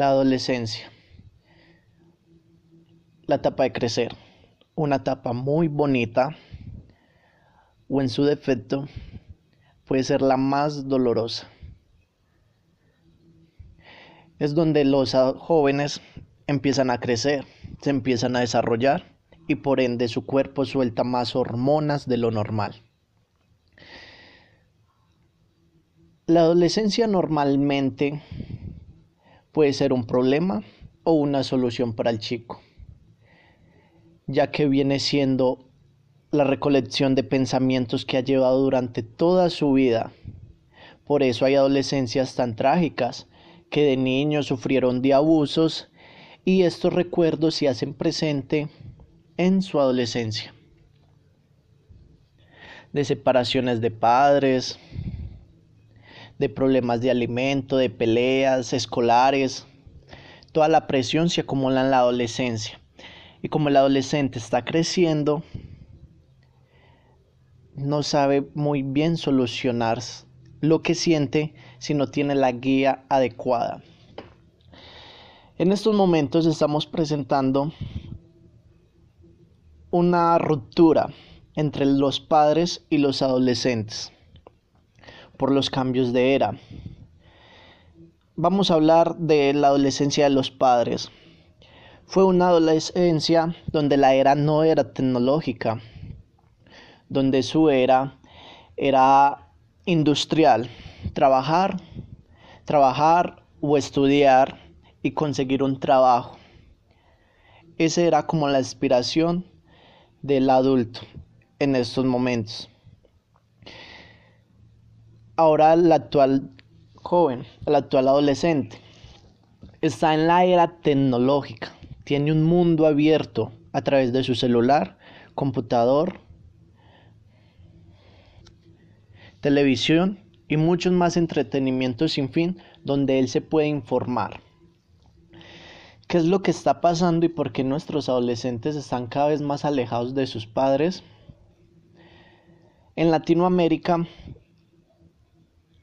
La adolescencia. La etapa de crecer. Una etapa muy bonita o en su defecto puede ser la más dolorosa. Es donde los jóvenes empiezan a crecer, se empiezan a desarrollar y por ende su cuerpo suelta más hormonas de lo normal. La adolescencia normalmente puede ser un problema o una solución para el chico, ya que viene siendo la recolección de pensamientos que ha llevado durante toda su vida. Por eso hay adolescencias tan trágicas que de niños sufrieron de abusos y estos recuerdos se hacen presente en su adolescencia. De separaciones de padres, de problemas de alimento, de peleas escolares. Toda la presión se acumula en la adolescencia. Y como el adolescente está creciendo, no sabe muy bien solucionar lo que siente si no tiene la guía adecuada. En estos momentos estamos presentando una ruptura entre los padres y los adolescentes por los cambios de era. Vamos a hablar de la adolescencia de los padres. Fue una adolescencia donde la era no era tecnológica, donde su era era industrial, trabajar, trabajar o estudiar y conseguir un trabajo. Esa era como la aspiración del adulto en estos momentos ahora el actual joven, el actual adolescente, está en la era tecnológica, tiene un mundo abierto a través de su celular, computador, televisión y muchos más entretenimientos sin fin donde él se puede informar. ¿Qué es lo que está pasando y por qué nuestros adolescentes están cada vez más alejados de sus padres? En Latinoamérica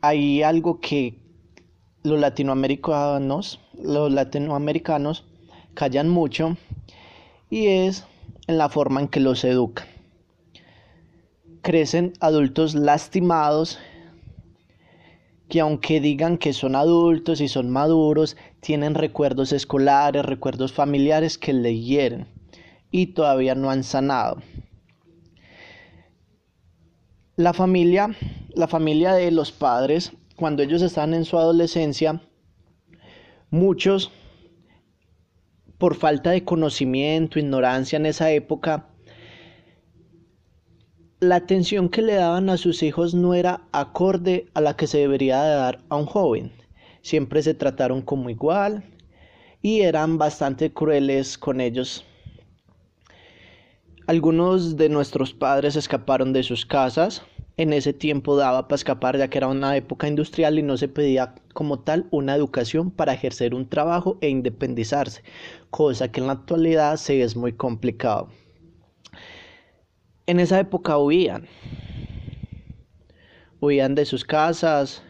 hay algo que los latinoamericanos, los latinoamericanos callan mucho y es en la forma en que los educan. Crecen adultos lastimados que aunque digan que son adultos y son maduros, tienen recuerdos escolares, recuerdos familiares que le hieren y todavía no han sanado. La familia, la familia de los padres, cuando ellos están en su adolescencia, muchos, por falta de conocimiento, ignorancia en esa época, la atención que le daban a sus hijos no era acorde a la que se debería dar a un joven. Siempre se trataron como igual y eran bastante crueles con ellos algunos de nuestros padres escaparon de sus casas. En ese tiempo daba para escapar ya que era una época industrial y no se pedía como tal una educación para ejercer un trabajo e independizarse, cosa que en la actualidad se es muy complicado. En esa época huían, huían de sus casas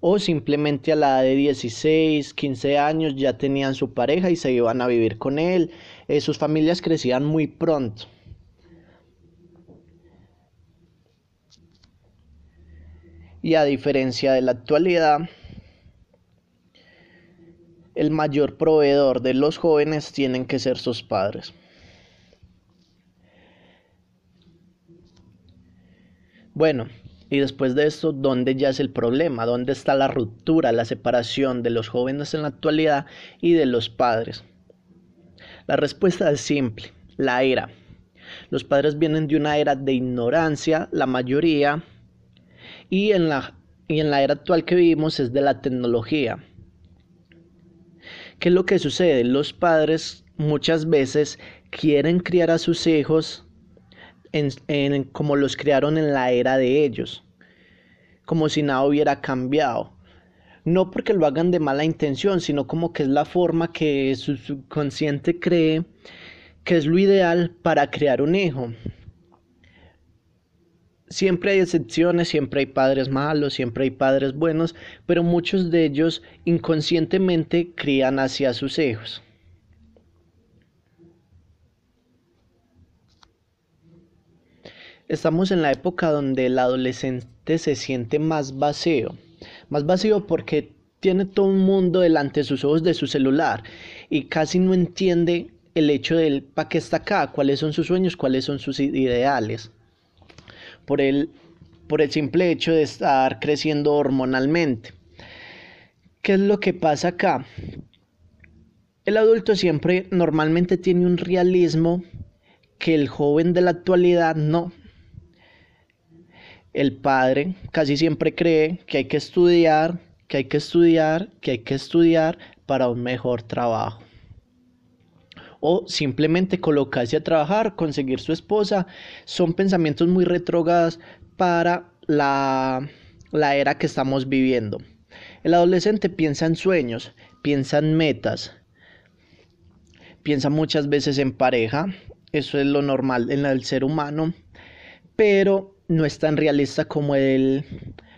o simplemente a la edad de 16, 15 años ya tenían su pareja y se iban a vivir con él eh, sus familias crecían muy pronto. Y a diferencia de la actualidad, el mayor proveedor de los jóvenes tienen que ser sus padres. Bueno, y después de esto, ¿dónde ya es el problema? ¿Dónde está la ruptura, la separación de los jóvenes en la actualidad y de los padres? La respuesta es simple, la era. Los padres vienen de una era de ignorancia, la mayoría, y en la, y en la era actual que vivimos es de la tecnología. ¿Qué es lo que sucede? Los padres muchas veces quieren criar a sus hijos en, como los criaron en la era de ellos, como si nada hubiera cambiado no porque lo hagan de mala intención, sino como que es la forma que su subconsciente cree que es lo ideal para crear un hijo. Siempre hay excepciones, siempre hay padres malos, siempre hay padres buenos, pero muchos de ellos inconscientemente crían hacia sus hijos. Estamos en la época donde el adolescente se siente más vacío, más vacío porque tiene todo un mundo delante de sus ojos de su celular y casi no entiende el hecho del para qué está acá, cuáles son sus sueños, cuáles son sus ideales. Por el, por el simple hecho de estar creciendo hormonalmente. ¿Qué es lo que pasa acá? El adulto siempre normalmente tiene un realismo que el joven de la actualidad no el padre casi siempre cree que hay que estudiar, que hay que estudiar, que hay que estudiar para un mejor trabajo. O simplemente colocarse a trabajar, conseguir su esposa, son pensamientos muy retrógrados para la, la era que estamos viviendo. El adolescente piensa en sueños, piensa en metas, piensa muchas veces en pareja, eso es lo normal en el ser humano, pero no es tan realista como el,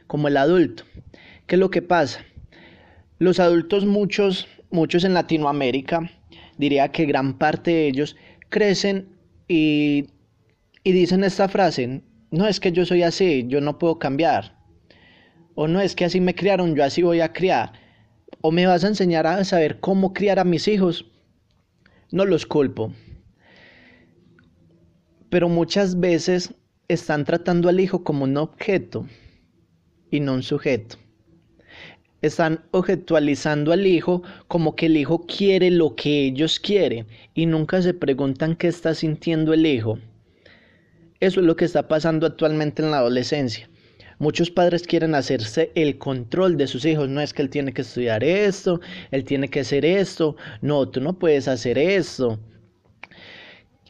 como el adulto. ¿Qué es lo que pasa? Los adultos, muchos, muchos en Latinoamérica, diría que gran parte de ellos crecen y, y dicen esta frase, no es que yo soy así, yo no puedo cambiar. O no es que así me criaron, yo así voy a criar. O me vas a enseñar a saber cómo criar a mis hijos. No los culpo. Pero muchas veces están tratando al hijo como un objeto y no un sujeto. Están objetualizando al hijo como que el hijo quiere lo que ellos quieren y nunca se preguntan qué está sintiendo el hijo. Eso es lo que está pasando actualmente en la adolescencia. Muchos padres quieren hacerse el control de sus hijos. No es que él tiene que estudiar esto, él tiene que hacer esto. No, tú no puedes hacer esto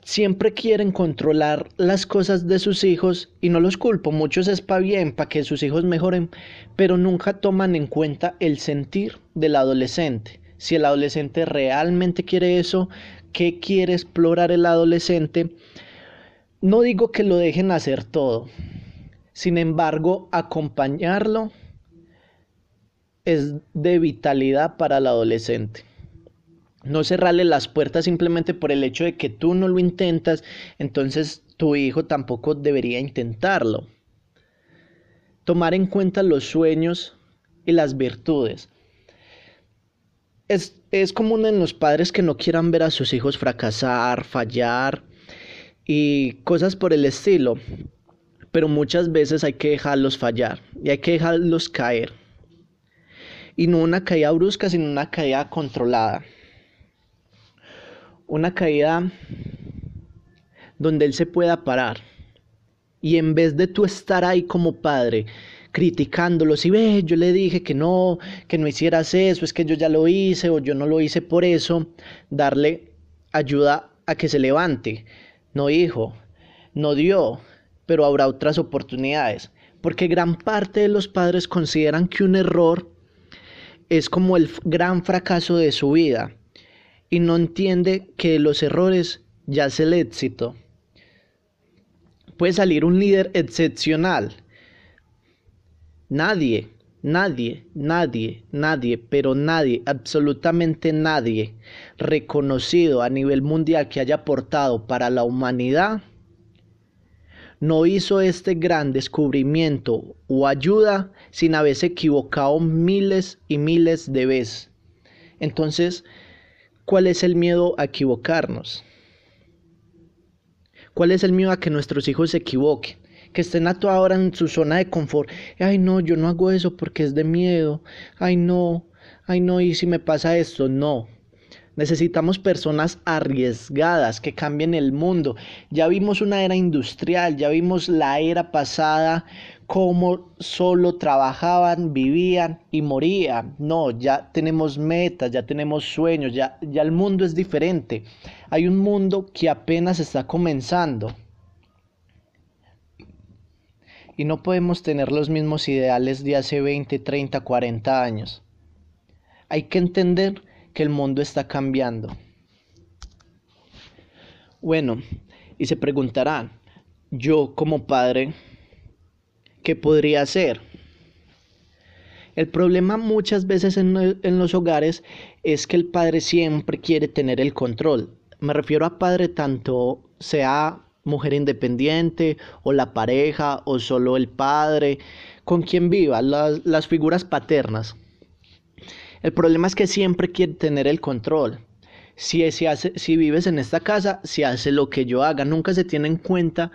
siempre quieren controlar las cosas de sus hijos y no los culpo, muchos es para bien, para que sus hijos mejoren, pero nunca toman en cuenta el sentir del adolescente. Si el adolescente realmente quiere eso, ¿qué quiere explorar el adolescente? No digo que lo dejen hacer todo, sin embargo, acompañarlo es de vitalidad para el adolescente. No cerrarle las puertas simplemente por el hecho de que tú no lo intentas, entonces tu hijo tampoco debería intentarlo. Tomar en cuenta los sueños y las virtudes. Es, es común en los padres que no quieran ver a sus hijos fracasar, fallar y cosas por el estilo, pero muchas veces hay que dejarlos fallar y hay que dejarlos caer. Y no una caída brusca, sino una caída controlada una caída donde él se pueda parar. Y en vez de tú estar ahí como padre, criticándolo, si ve, yo le dije que no, que no hicieras eso, es que yo ya lo hice o yo no lo hice por eso, darle ayuda a que se levante. No hijo, no dio, pero habrá otras oportunidades. Porque gran parte de los padres consideran que un error es como el gran fracaso de su vida y no entiende que los errores ya es el éxito. Puede salir un líder excepcional. Nadie, nadie, nadie, nadie, pero nadie, absolutamente nadie reconocido a nivel mundial que haya aportado para la humanidad no hizo este gran descubrimiento o ayuda sin haberse equivocado miles y miles de veces. Entonces, ¿Cuál es el miedo a equivocarnos? ¿Cuál es el miedo a que nuestros hijos se equivoquen? Que estén a toda hora en su zona de confort. Ay, no, yo no hago eso porque es de miedo. Ay, no, ay, no, y si me pasa esto, no. Necesitamos personas arriesgadas que cambien el mundo. Ya vimos una era industrial, ya vimos la era pasada cómo solo trabajaban, vivían y morían. No, ya tenemos metas, ya tenemos sueños, ya, ya el mundo es diferente. Hay un mundo que apenas está comenzando. Y no podemos tener los mismos ideales de hace 20, 30, 40 años. Hay que entender que el mundo está cambiando. Bueno, y se preguntarán, yo como padre, ¿Qué podría hacer? El problema muchas veces en, en, los hogares es que el padre siempre quiere tener el control. Me refiero a padre tanto sea mujer independiente o la pareja o solo el padre, con quien viva, las, las figuras paternas. El problema es que siempre quiere tener el control. Si, si, hace, si vives en esta casa, se hace lo que yo haga. Nunca se tiene en cuenta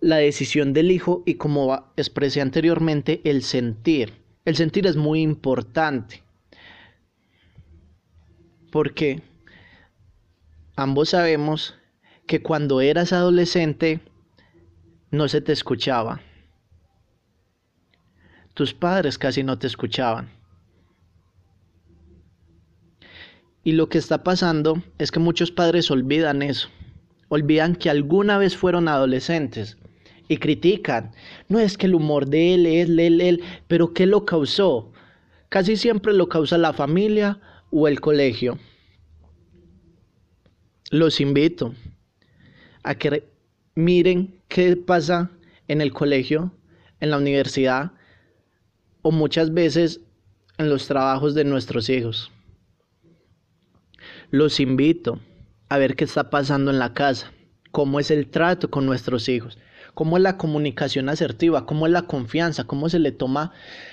la decisión del hijo y como expresé anteriormente, el sentir. El sentir es muy importante. Porque ambos sabemos que cuando eras adolescente no se te escuchaba. Tus padres casi no te escuchaban. Y lo que está pasando es que muchos padres olvidan eso. Olvidan que alguna vez fueron adolescentes y critican. No es que el humor de él es él, él, pero ¿qué lo causó? Casi siempre lo causa la familia o el colegio. Los invito a que miren qué pasa en el colegio, en la universidad o muchas veces en los trabajos de nuestros hijos. Los invito a ver qué está pasando en la casa, cómo es el trato con nuestros hijos, cómo es la comunicación asertiva, cómo es la confianza, cómo se le toma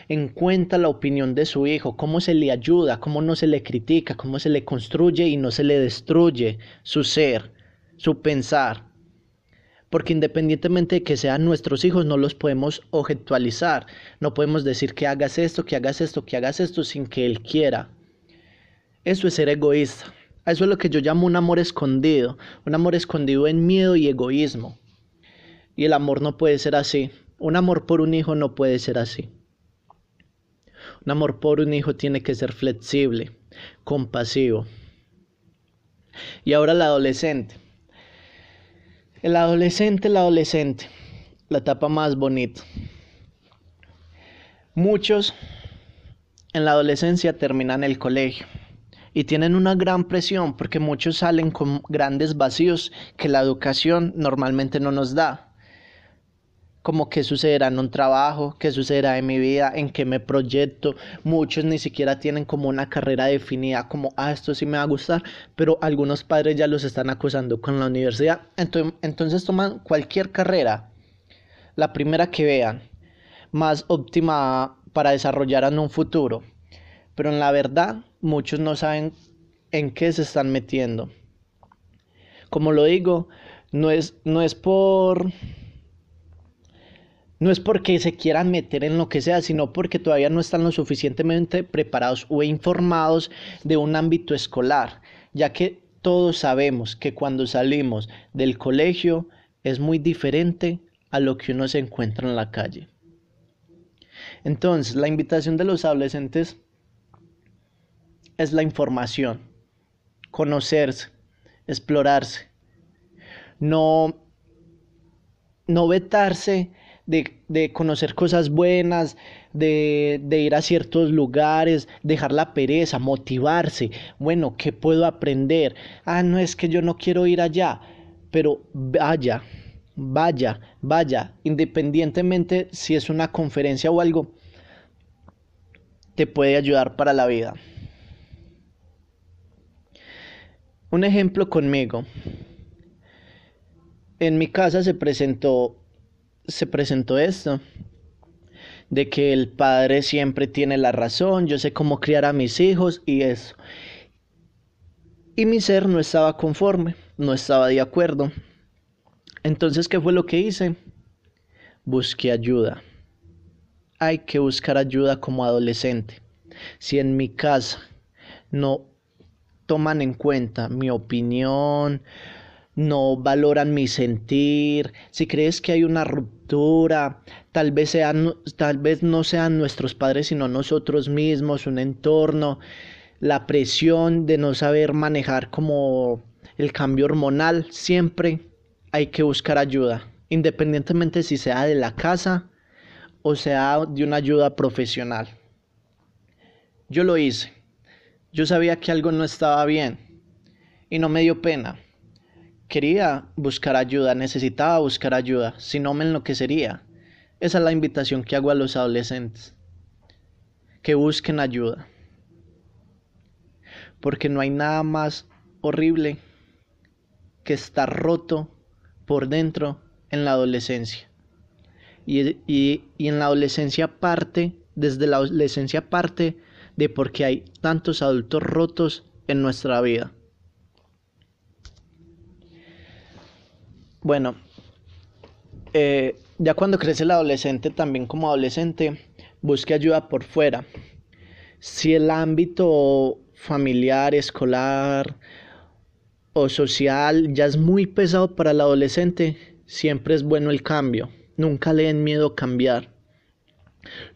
en cuenta la opinión de su hijo, cómo se le ayuda, cómo no se le critica, cómo se le construye y no se le destruye su ser, su pensar. Porque independientemente de que sean nuestros hijos, no los podemos objetualizar. No podemos decir que hagas esto, que hagas esto, que hagas esto sin que él quiera. Eso es ser egoísta. Eso es lo que yo llamo un amor escondido, un amor escondido en miedo y egoísmo. Y el amor no puede ser así. Un amor por un hijo no puede ser así. Un amor por un hijo tiene que ser flexible, compasivo. Y ahora el adolescente. El adolescente, el adolescente, la etapa más bonita. Muchos en la adolescencia terminan el colegio y tienen una gran presión porque muchos salen con grandes vacíos que la educación normalmente no nos da. Como qué sucederá en un trabajo, qué sucederá en mi vida, en qué me proyecto. Muchos ni siquiera tienen como una carrera definida, como, ah, esto sí me va a gustar, pero algunos padres ya los están acusando con la universidad. Entonces, toman cualquier carrera, la primera que vean, más óptima para desarrollar un futuro. Pero en la verdad, muchos no saben en qué se están metiendo. Como lo digo, no es, no es por... No es porque se quieran meter en lo que sea, sino porque todavía no están lo suficientemente preparados o informados de un ámbito escolar, ya que todos sabemos que cuando salimos del colegio es muy diferente a lo que uno se encuentra en la calle. Entonces, la invitación de los adolescentes es la información, conocerse, explorarse, no, no vetarse de, conocer cosas buenas, de, de, ir a ciertos lugares, dejar la pereza, motivarse. Bueno, ¿qué puedo aprender? Ah, no es que yo no quiero ir allá, pero vaya, vaya, vaya, independientemente si es una conferencia o algo, te puede ayudar para la vida. Un ejemplo conmigo. En mi casa se presentó se presentó esto de que el padre siempre tiene la razón, yo sé cómo criar a mis hijos y eso. Y mi ser no estaba conforme, no estaba de acuerdo. Entonces, ¿qué fue lo que hice? Busqué ayuda. Hay que buscar ayuda como adolescente. Si en mi casa no toman en cuenta mi opinión, no valoran mi sentir, si crees que hay una ruptura, tal vez, sean, tal vez no sean nuestros padres, sino nosotros mismos, un entorno, la presión de no saber manejar como el cambio hormonal, siempre hay que buscar ayuda, independientemente si sea de la casa o sea de una ayuda profesional. Yo lo hice. Yo sabía que algo no estaba bien y no me dio pena. Quería buscar ayuda, necesitaba buscar ayuda, si no me enloquecería. Esa es la invitación que hago a los adolescentes. Que busquen ayuda. Porque no hay nada más horrible que estar roto por dentro en la adolescencia. Y, y, en la adolescencia parte, desde la adolescencia parte de porque hay tantos adultos rotos en nuestra vida. Bueno, eh, ya cuando crece el adolescente, también como adolescente, busque ayuda por fuera. Si el ámbito familiar, escolar o social ya es muy pesado para el adolescente, siempre es bueno el cambio. Nunca le den miedo cambiar.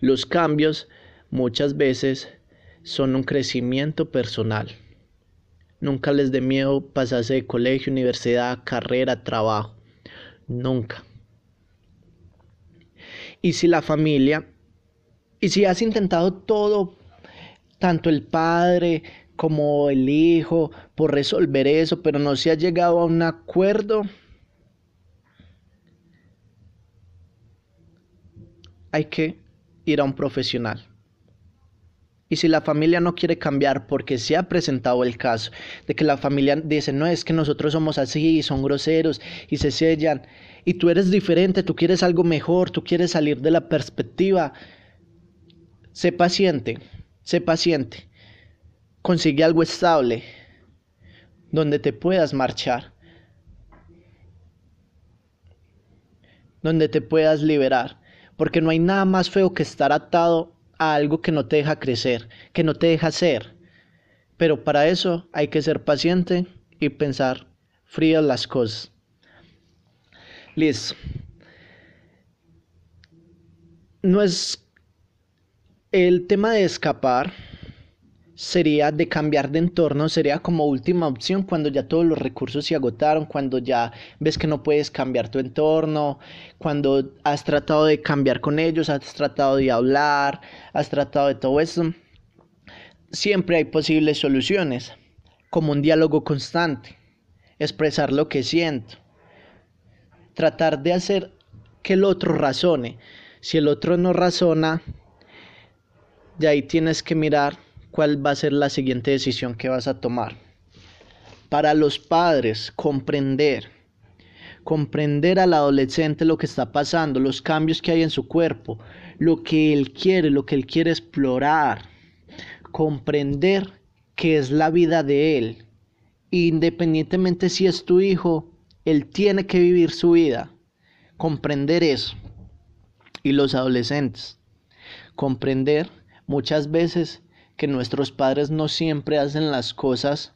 Los cambios muchas veces son un crecimiento personal. Nunca les dé miedo pasarse de colegio, universidad, carrera, trabajo. Nunca. Y si la familia, y si has intentado todo, tanto el padre como el hijo, por resolver eso, pero no se ha llegado a un acuerdo, hay que ir a un profesional. Y si la familia no quiere cambiar porque se ha presentado el caso de que la familia dice, no, es que nosotros somos así y son groseros y se sellan y tú eres diferente, tú quieres algo mejor, tú quieres salir de la perspectiva, sé paciente, sé paciente. Consigue algo estable donde te puedas marchar, donde te puedas liberar, porque no hay nada más feo que estar atado a algo que no te deja crecer, que no te deja ser. Pero para eso hay que ser paciente y pensar frías las cosas. Listo. No es el tema de escapar sería de cambiar de entorno, sería como última opción cuando ya todos los recursos se agotaron, cuando ya ves que no puedes cambiar tu entorno, cuando has tratado de cambiar con ellos, has tratado de hablar, has tratado de todo eso. Siempre hay posibles soluciones, como un diálogo constante, expresar lo que siento, tratar de hacer que el otro razone. Si el otro no razona, de ahí tienes que mirar cuál va a ser la siguiente decisión que vas a tomar. Para los padres, comprender. Comprender al adolescente lo que está pasando, los cambios que hay en su cuerpo, lo que él quiere, lo que él quiere explorar. Comprender que es la vida de él. Independientemente si es tu hijo, él tiene que vivir su vida. Comprender eso. Y los adolescentes. Comprender muchas veces que nuestros padres no siempre hacen las cosas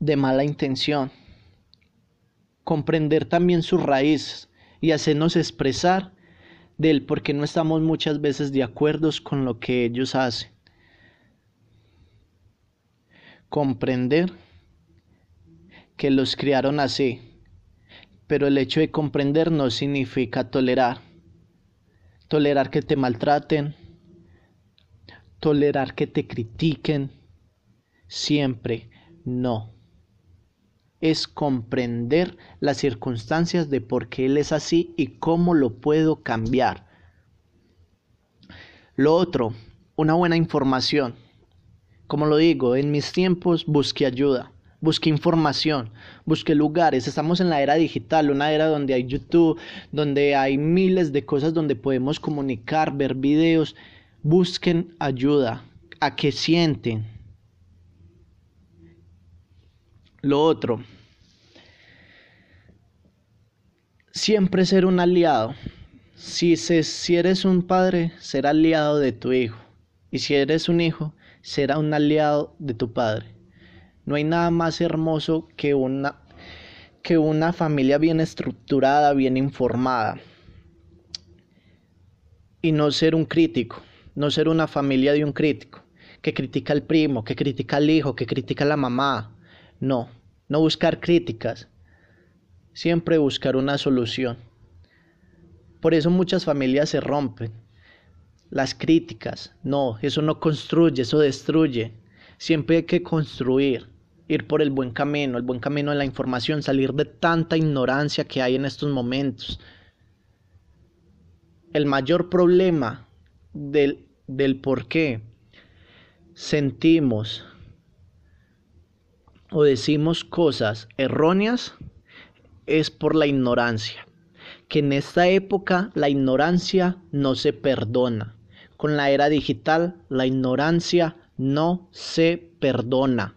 de mala intención. Comprender también sus raíces y hacernos expresar del por qué no estamos muchas veces de acuerdo con lo que ellos hacen. Comprender que los criaron así, pero el hecho de comprender no significa tolerar. Tolerar que te maltraten, tolerar que te critiquen, siempre no. Es comprender las circunstancias de por qué él es así y cómo lo puedo cambiar. Lo otro, una buena información. Como lo digo, en mis tiempos busqué ayuda, busqué información, busqué lugares. Estamos en la era digital, una era donde hay YouTube, donde hay miles de cosas donde podemos comunicar, ver videos busquen ayuda, a que sienten. Lo otro, siempre ser un aliado. Si, si eres un padre, será aliado de tu hijo. Y si eres un hijo, será un aliado de tu padre. No hay nada más hermoso que una, que una familia bien estructurada, bien informada. Y no ser un crítico no ser una familia de un crítico, que critica al primo, que critica al hijo, que critica a la mamá. No, no buscar críticas, siempre buscar una solución. Por eso muchas familias se rompen. Las críticas, no, eso no construye, eso destruye. Siempre hay que construir, ir por el buen camino, el buen camino de la información, salir de tanta ignorancia que hay en estos momentos. el mayor problema del, del por qué sentimos o decimos cosas erróneas es por la ignorancia. Que en esta época la ignorancia no se perdona. Con la era digital la ignorancia no se perdona.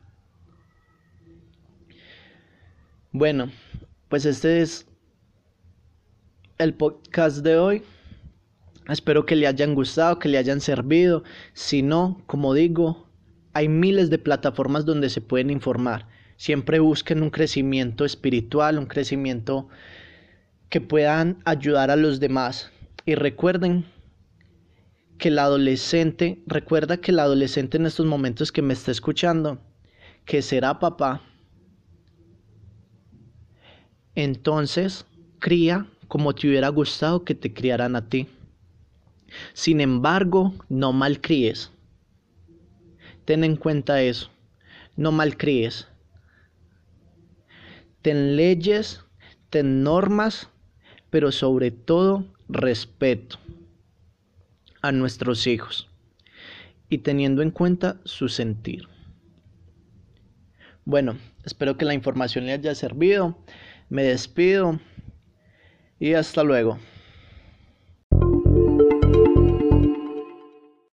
Bueno, pues este es el podcast de hoy. Espero que le hayan gustado, que le hayan servido. Si no, como digo, hay miles de plataformas donde se pueden informar. Siempre busquen un crecimiento espiritual, un crecimiento que puedan ayudar a los demás. Y recuerden que el adolescente, recuerda que el adolescente en estos momentos que me está escuchando, que será papá, entonces cría como te hubiera gustado que te criaran a ti. Sin embargo, no malcríes. Ten en cuenta eso. No malcríes. Ten leyes, ten normas, pero sobre todo respeto a nuestros hijos y teniendo en cuenta su sentir. Bueno, espero que la información le haya servido. Me despido y hasta luego.